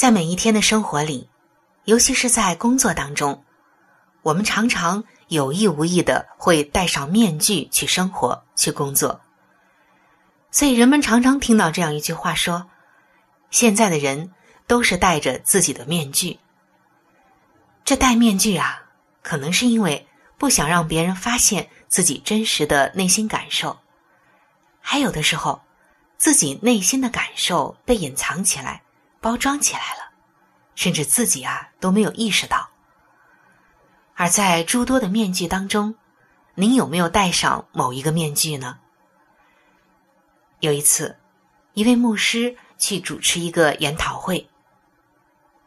在每一天的生活里，尤其是在工作当中，我们常常有意无意的会戴上面具去生活、去工作。所以人们常常听到这样一句话说：“现在的人都是戴着自己的面具。”这戴面具啊，可能是因为不想让别人发现自己真实的内心感受，还有的时候。自己内心的感受被隐藏起来、包装起来了，甚至自己啊都没有意识到。而在诸多的面具当中，您有没有戴上某一个面具呢？有一次，一位牧师去主持一个研讨会，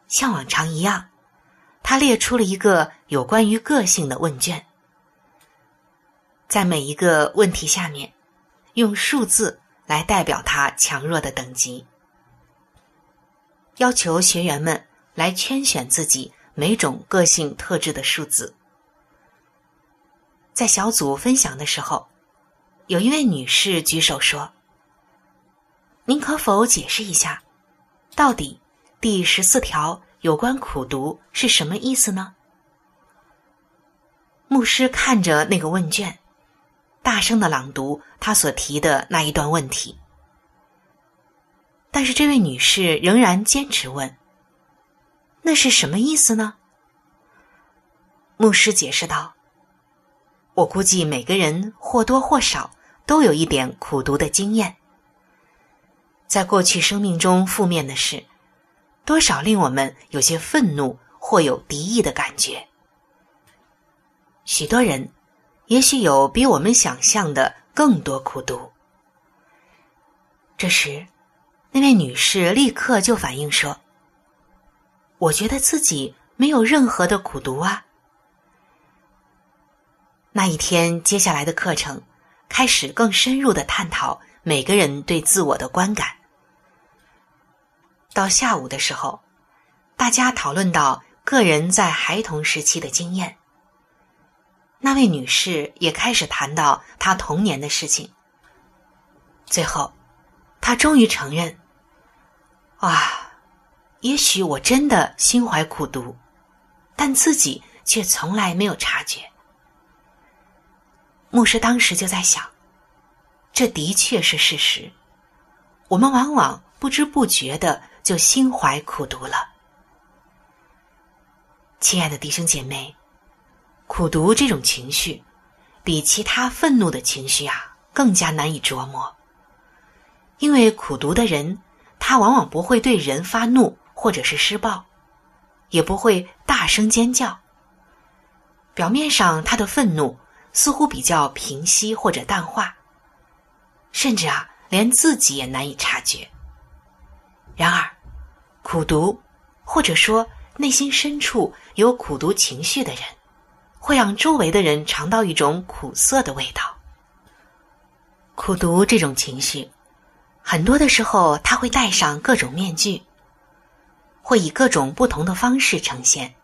像往常一样，他列出了一个有关于个性的问卷，在每一个问题下面，用数字。来代表他强弱的等级，要求学员们来圈选自己每种个性特质的数字。在小组分享的时候，有一位女士举手说：“您可否解释一下，到底第十四条有关苦读是什么意思呢？”牧师看着那个问卷。大声的朗读他所提的那一段问题，但是这位女士仍然坚持问：“那是什么意思呢？”牧师解释道：“我估计每个人或多或少都有一点苦读的经验，在过去生命中，负面的事多少令我们有些愤怒或有敌意的感觉，许多人。”也许有比我们想象的更多苦读。这时，那位女士立刻就反应说：“我觉得自己没有任何的苦读啊。”那一天接下来的课程开始更深入的探讨每个人对自我的观感。到下午的时候，大家讨论到个人在孩童时期的经验。那位女士也开始谈到她童年的事情。最后，她终于承认：“啊，也许我真的心怀苦毒，但自己却从来没有察觉。”牧师当时就在想，这的确是事实。我们往往不知不觉的就心怀苦毒了。亲爱的弟兄姐妹。苦读这种情绪，比其他愤怒的情绪啊更加难以琢磨。因为苦读的人，他往往不会对人发怒或者是施暴，也不会大声尖叫。表面上他的愤怒似乎比较平息或者淡化，甚至啊连自己也难以察觉。然而，苦读或者说内心深处有苦读情绪的人。会让周围的人尝到一种苦涩的味道。苦读这种情绪，很多的时候他会戴上各种面具。会以各种不同的方式呈现。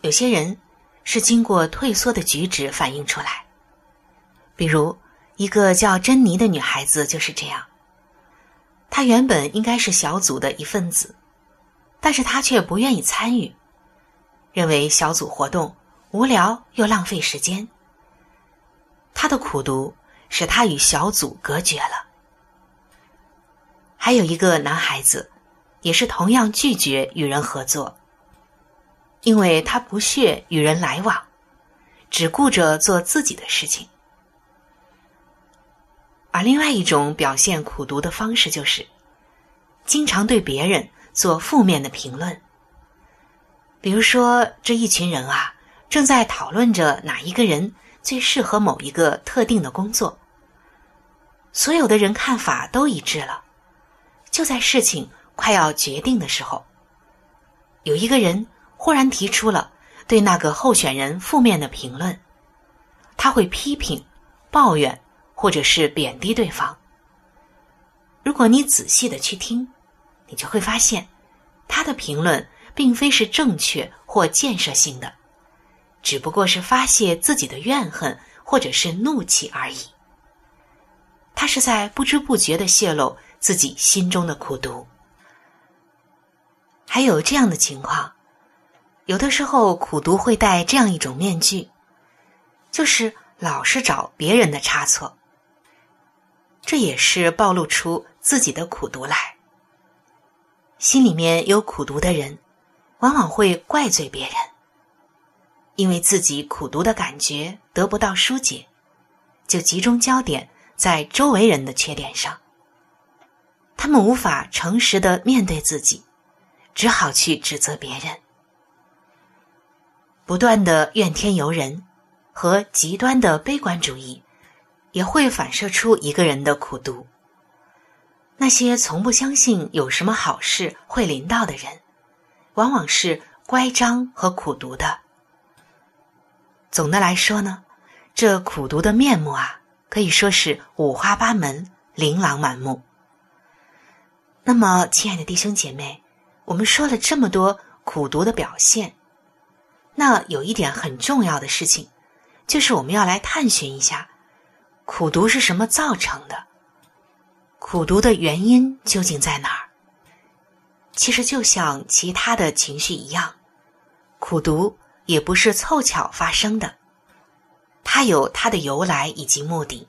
有些人是经过退缩的举止反映出来，比如一个叫珍妮的女孩子就是这样。她原本应该是小组的一份子，但是她却不愿意参与，认为小组活动无聊又浪费时间。她的苦读使她与小组隔绝了。还有一个男孩子，也是同样拒绝与人合作，因为他不屑与人来往，只顾着做自己的事情。而另外一种表现苦读的方式，就是经常对别人做负面的评论。比如说，这一群人啊，正在讨论着哪一个人最适合某一个特定的工作，所有的人看法都一致了。就在事情快要决定的时候，有一个人忽然提出了对那个候选人负面的评论，他会批评、抱怨。或者是贬低对方。如果你仔细的去听，你就会发现，他的评论并非是正确或建设性的，只不过是发泄自己的怨恨或者是怒气而已。他是在不知不觉的泄露自己心中的苦毒。还有这样的情况，有的时候苦读会戴这样一种面具，就是老是找别人的差错。这也是暴露出自己的苦读来。心里面有苦读的人，往往会怪罪别人，因为自己苦读的感觉得不到疏解，就集中焦点在周围人的缺点上。他们无法诚实的面对自己，只好去指责别人，不断的怨天尤人和极端的悲观主义。也会反射出一个人的苦读。那些从不相信有什么好事会临到的人，往往是乖张和苦读的。总的来说呢，这苦读的面目啊，可以说是五花八门、琳琅满目。那么，亲爱的弟兄姐妹，我们说了这么多苦读的表现，那有一点很重要的事情，就是我们要来探寻一下。苦读是什么造成的？苦读的原因究竟在哪儿？其实就像其他的情绪一样，苦读也不是凑巧发生的，它有它的由来以及目的。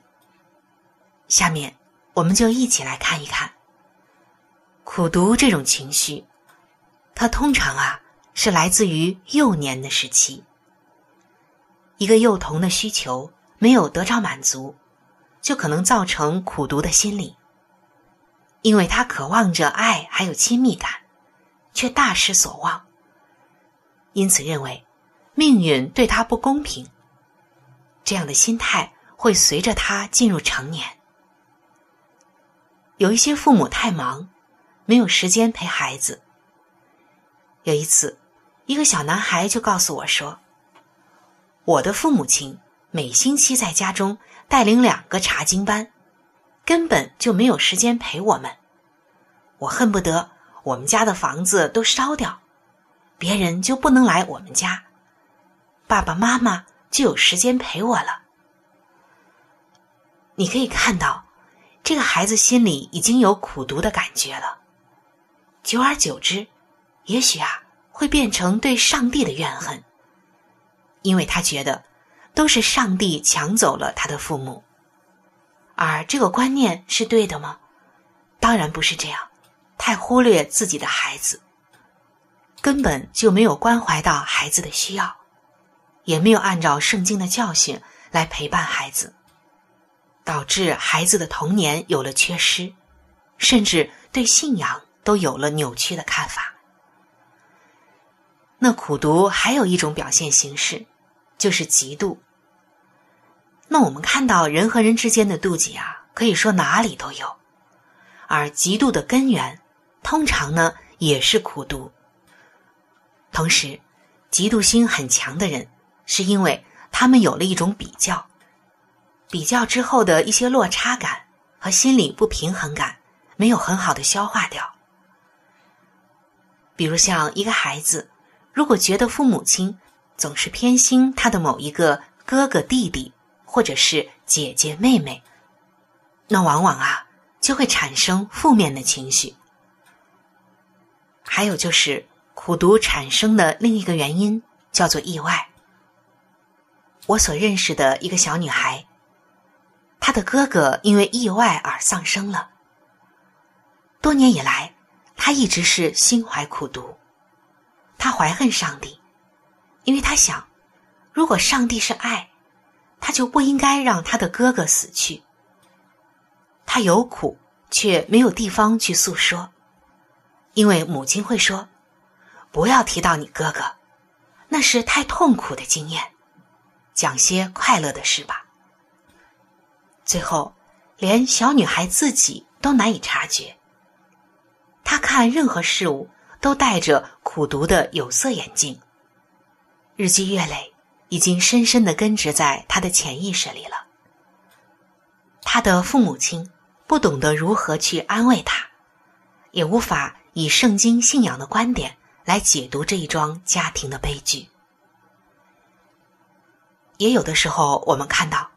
下面我们就一起来看一看，苦读这种情绪，它通常啊是来自于幼年的时期，一个幼童的需求没有得到满足。就可能造成苦读的心理，因为他渴望着爱还有亲密感，却大失所望，因此认为命运对他不公平。这样的心态会随着他进入成年。有一些父母太忙，没有时间陪孩子。有一次，一个小男孩就告诉我说：“我的父母亲每星期在家中。”带领两个查经班，根本就没有时间陪我们。我恨不得我们家的房子都烧掉，别人就不能来我们家，爸爸妈妈就有时间陪我了。你可以看到，这个孩子心里已经有苦读的感觉了。久而久之，也许啊，会变成对上帝的怨恨，因为他觉得。都是上帝抢走了他的父母，而这个观念是对的吗？当然不是这样，太忽略自己的孩子，根本就没有关怀到孩子的需要，也没有按照圣经的教训来陪伴孩子，导致孩子的童年有了缺失，甚至对信仰都有了扭曲的看法。那苦读还有一种表现形式，就是嫉妒。那我们看到人和人之间的妒忌啊，可以说哪里都有，而嫉妒的根源，通常呢也是苦读。同时，嫉妒心很强的人，是因为他们有了一种比较，比较之后的一些落差感和心理不平衡感，没有很好的消化掉。比如像一个孩子，如果觉得父母亲总是偏心他的某一个哥哥、弟弟，或者是姐姐、妹妹，那往往啊就会产生负面的情绪。还有就是苦读产生的另一个原因叫做意外。我所认识的一个小女孩，她的哥哥因为意外而丧生了。多年以来，她一直是心怀苦读，她怀恨上帝，因为她想，如果上帝是爱。他就不应该让他的哥哥死去。他有苦，却没有地方去诉说，因为母亲会说：“不要提到你哥哥，那是太痛苦的经验，讲些快乐的事吧。”最后，连小女孩自己都难以察觉。他看任何事物都戴着苦读的有色眼镜，日积月累。已经深深的根植在他的潜意识里了。他的父母亲不懂得如何去安慰他，也无法以圣经信仰的观点来解读这一桩家庭的悲剧。也有的时候，我们看到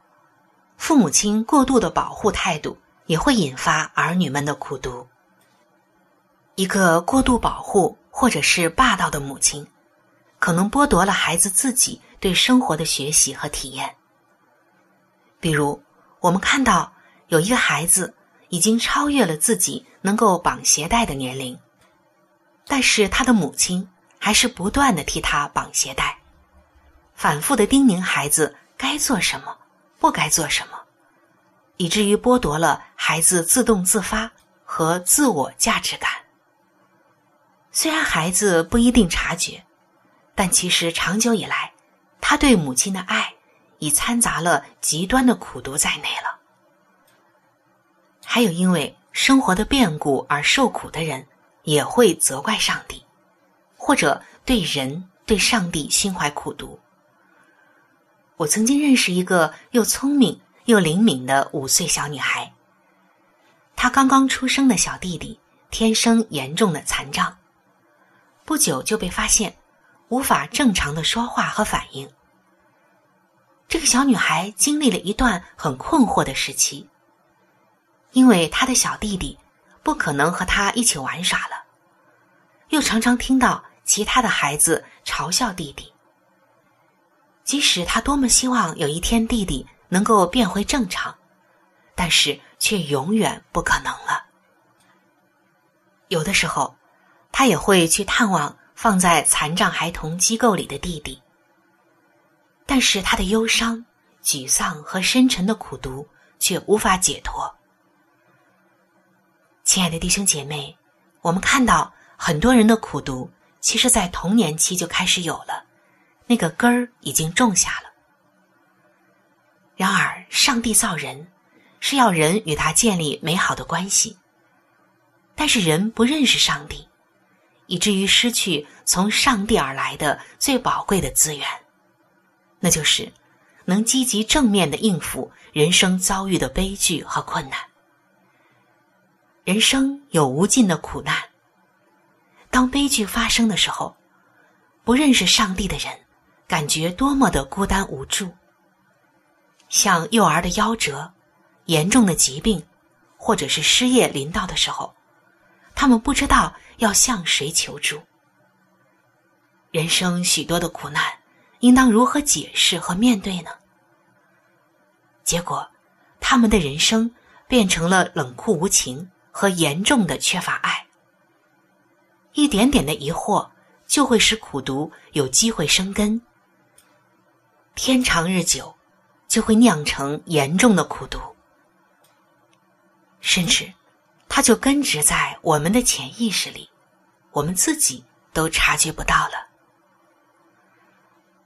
父母亲过度的保护态度，也会引发儿女们的苦读。一个过度保护或者是霸道的母亲，可能剥夺了孩子自己。对生活的学习和体验，比如我们看到有一个孩子已经超越了自己能够绑鞋带的年龄，但是他的母亲还是不断的替他绑鞋带，反复的叮咛孩子该做什么，不该做什么，以至于剥夺了孩子自动自发和自我价值感。虽然孩子不一定察觉，但其实长久以来。他对母亲的爱，已掺杂了极端的苦毒在内了。还有因为生活的变故而受苦的人，也会责怪上帝，或者对人对上帝心怀苦毒。我曾经认识一个又聪明又灵敏的五岁小女孩，她刚刚出生的小弟弟天生严重的残障，不久就被发现无法正常的说话和反应。这个小女孩经历了一段很困惑的时期，因为她的小弟弟不可能和她一起玩耍了，又常常听到其他的孩子嘲笑弟弟。即使她多么希望有一天弟弟能够变回正常，但是却永远不可能了。有的时候，他也会去探望放在残障孩童机构里的弟弟。但是他的忧伤、沮丧和深沉的苦读却无法解脱。亲爱的弟兄姐妹，我们看到很多人的苦读，其实在童年期就开始有了，那个根儿已经种下了。然而，上帝造人是要人与他建立美好的关系，但是人不认识上帝，以至于失去从上帝而来的最宝贵的资源。那就是能积极正面的应付人生遭遇的悲剧和困难。人生有无尽的苦难。当悲剧发生的时候，不认识上帝的人，感觉多么的孤单无助。像幼儿的夭折、严重的疾病，或者是失业临到的时候，他们不知道要向谁求助。人生许多的苦难。应当如何解释和面对呢？结果，他们的人生变成了冷酷无情和严重的缺乏爱。一点点的疑惑就会使苦读有机会生根，天长日久，就会酿成严重的苦读，甚至，它就根植在我们的潜意识里，我们自己都察觉不到了。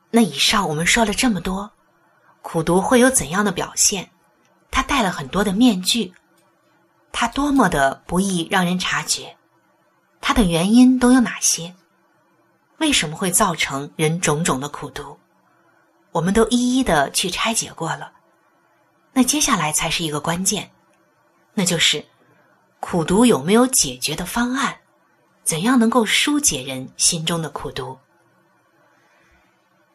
那以上我们说了这么多，苦读会有怎样的表现？它戴了很多的面具，它多么的不易让人察觉，它的原因都有哪些？为什么会造成人种种的苦读？我们都一一的去拆解过了。那接下来才是一个关键，那就是苦读有没有解决的方案，怎样能够疏解人心中的苦毒？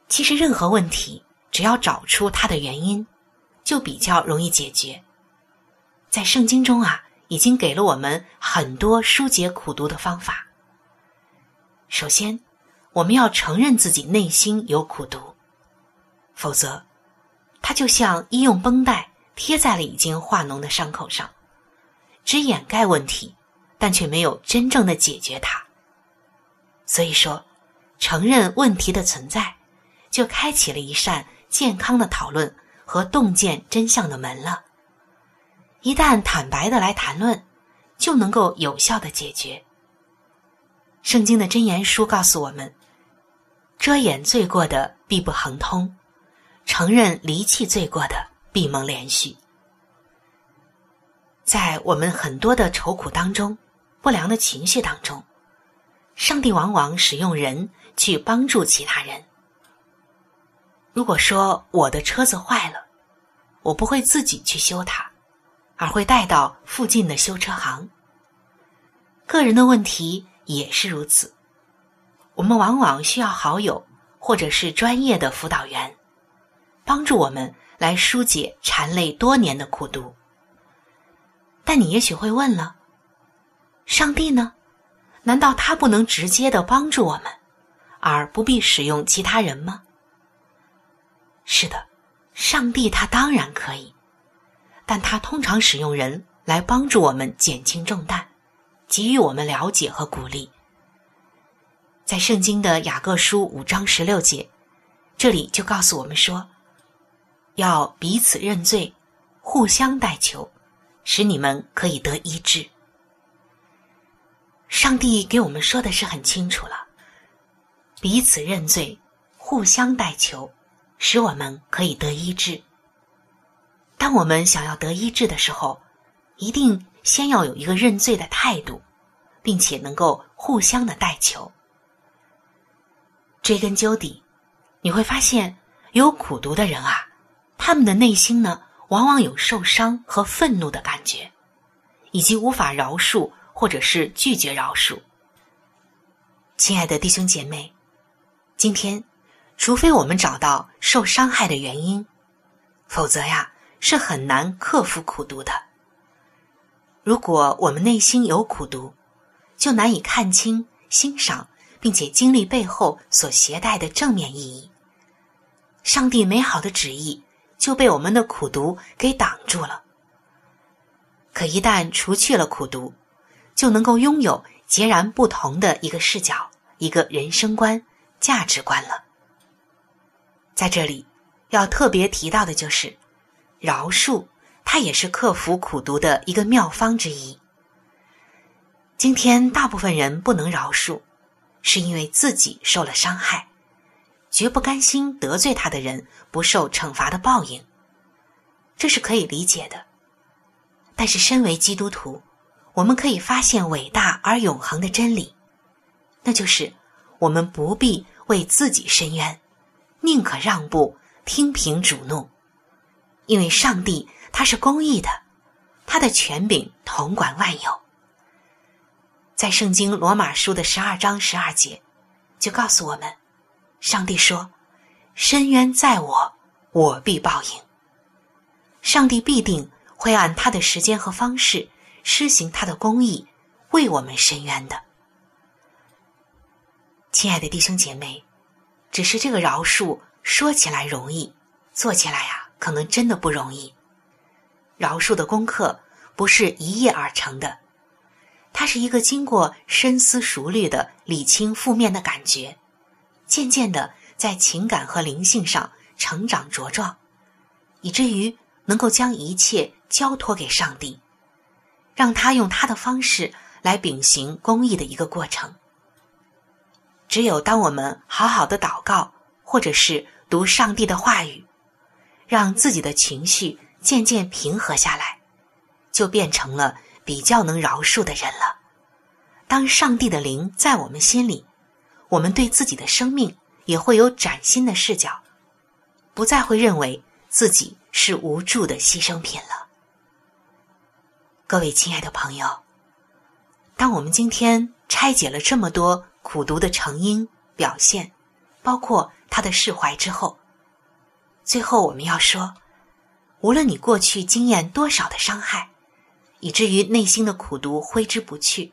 其实，任何问题只要找出它的原因，就比较容易解决。在圣经中啊，已经给了我们很多疏解苦毒的方法。首先，我们要承认自己内心有苦毒，否则，它就像医用绷带贴在了已经化脓的伤口上，只掩盖问题，但却没有真正的解决它。所以说，承认问题的存在。就开启了一扇健康的讨论和洞见真相的门了。一旦坦白的来谈论，就能够有效的解决。圣经的箴言书告诉我们：遮掩罪过的必不亨通，承认离弃罪过的必蒙连续。在我们很多的愁苦当中，不良的情绪当中，上帝往往使用人去帮助其他人。如果说我的车子坏了，我不会自己去修它，而会带到附近的修车行。个人的问题也是如此，我们往往需要好友或者是专业的辅导员，帮助我们来疏解缠累多年的苦毒。但你也许会问了：上帝呢？难道他不能直接的帮助我们，而不必使用其他人吗？是的，上帝他当然可以，但他通常使用人来帮助我们减轻重担，给予我们了解和鼓励。在圣经的雅各书五章十六节，这里就告诉我们说，要彼此认罪，互相代求，使你们可以得医治。上帝给我们说的是很清楚了，彼此认罪，互相代求。使我们可以得医治。当我们想要得医治的时候，一定先要有一个认罪的态度，并且能够互相的代求。追根究底，你会发现有苦读的人啊，他们的内心呢，往往有受伤和愤怒的感觉，以及无法饶恕或者是拒绝饶恕。亲爱的弟兄姐妹，今天。除非我们找到受伤害的原因，否则呀是很难克服苦读的。如果我们内心有苦读，就难以看清、欣赏并且经历背后所携带的正面意义。上帝美好的旨意就被我们的苦读给挡住了。可一旦除去了苦读，就能够拥有截然不同的一个视角、一个人生观、价值观了。在这里，要特别提到的就是，饶恕，它也是克服苦读的一个妙方之一。今天大部分人不能饶恕，是因为自己受了伤害，绝不甘心得罪他的人不受惩罚的报应，这是可以理解的。但是，身为基督徒，我们可以发现伟大而永恒的真理，那就是我们不必为自己伸冤。宁可让步，听凭主怒，因为上帝他是公义的，他的权柄统管万有。在圣经罗马书的十二章十二节，就告诉我们，上帝说：“深渊在我，我必报应。”上帝必定会按他的时间和方式施行他的公义，为我们伸冤的。亲爱的弟兄姐妹。只是这个饶恕说起来容易，做起来呀，可能真的不容易。饶恕的功课不是一夜而成的，它是一个经过深思熟虑的理清负面的感觉，渐渐的在情感和灵性上成长茁壮，以至于能够将一切交托给上帝，让他用他的方式来秉行公义的一个过程。只有当我们好好的祷告，或者是读上帝的话语，让自己的情绪渐渐平和下来，就变成了比较能饶恕的人了。当上帝的灵在我们心里，我们对自己的生命也会有崭新的视角，不再会认为自己是无助的牺牲品了。各位亲爱的朋友，当我们今天拆解了这么多苦读的成因表现，包括他的释怀之后，最后我们要说，无论你过去经验多少的伤害，以至于内心的苦读挥之不去，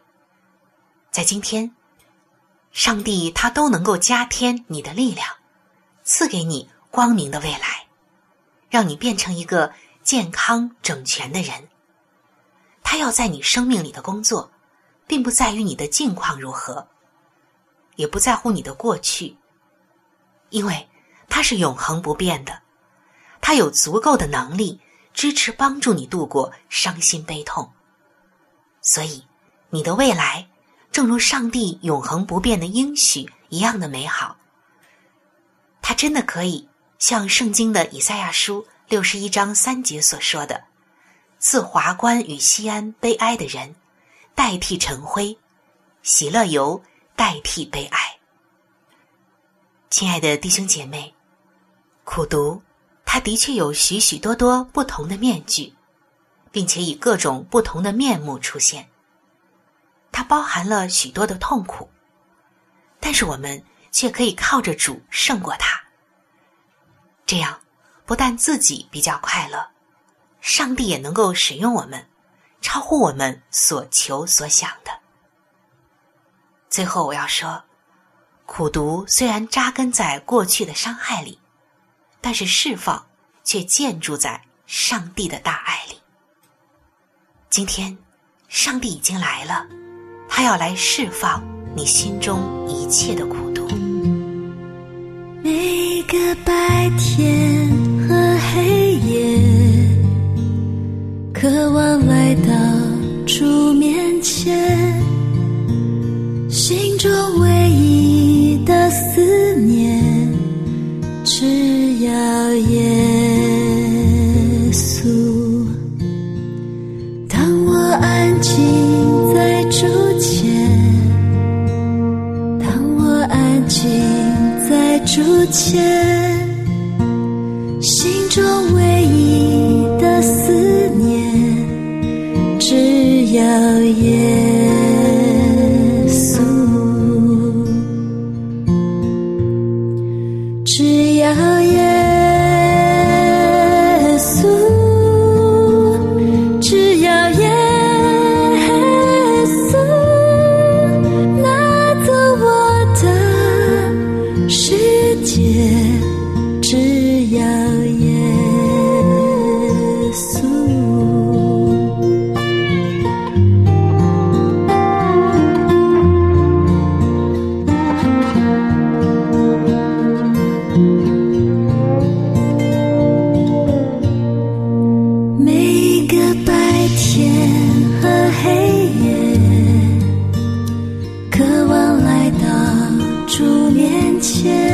在今天，上帝他都能够加添你的力量，赐给你光明的未来，让你变成一个健康整全的人。他要在你生命里的工作，并不在于你的境况如何，也不在乎你的过去，因为他是永恒不变的，他有足够的能力支持帮助你度过伤心悲痛。所以，你的未来正如上帝永恒不变的应许一样的美好。他真的可以像圣经的以赛亚书六十一章三节所说的。赐华冠与西安悲哀的人，代替尘灰；喜乐油代替悲哀。亲爱的弟兄姐妹，苦读，它的确有许许多多不同的面具，并且以各种不同的面目出现。它包含了许多的痛苦，但是我们却可以靠着主胜过它。这样，不但自己比较快乐。上帝也能够使用我们，超乎我们所求所想的。最后，我要说，苦读虽然扎根在过去的伤害里，但是释放却建筑在上帝的大爱里。今天，上帝已经来了，他要来释放你心中一切的苦痛。每个白天数年前。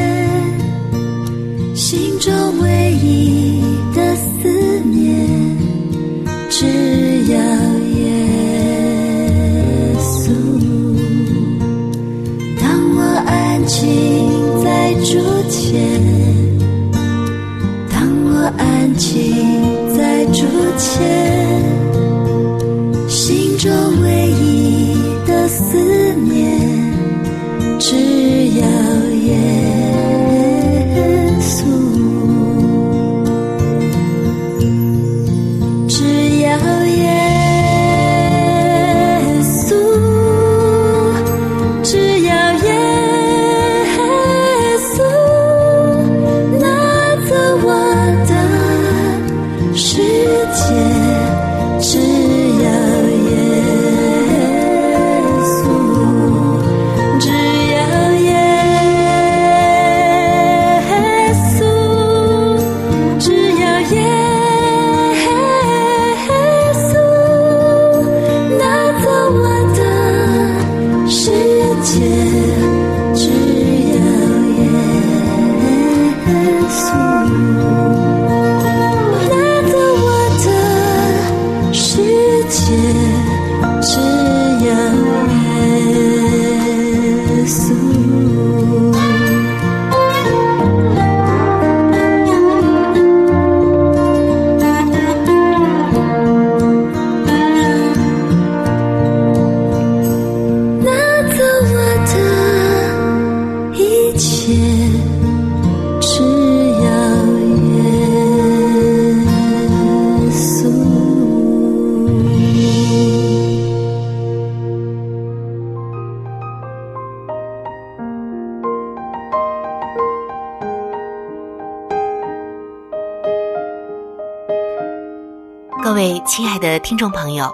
听众朋友，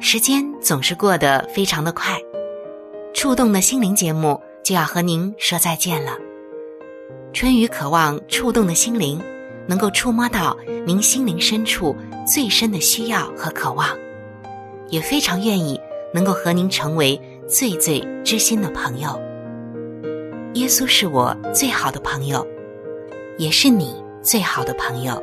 时间总是过得非常的快，触动的心灵节目就要和您说再见了。春雨渴望触动的心灵，能够触摸到您心灵深处最深的需要和渴望，也非常愿意能够和您成为最最知心的朋友。耶稣是我最好的朋友，也是你最好的朋友。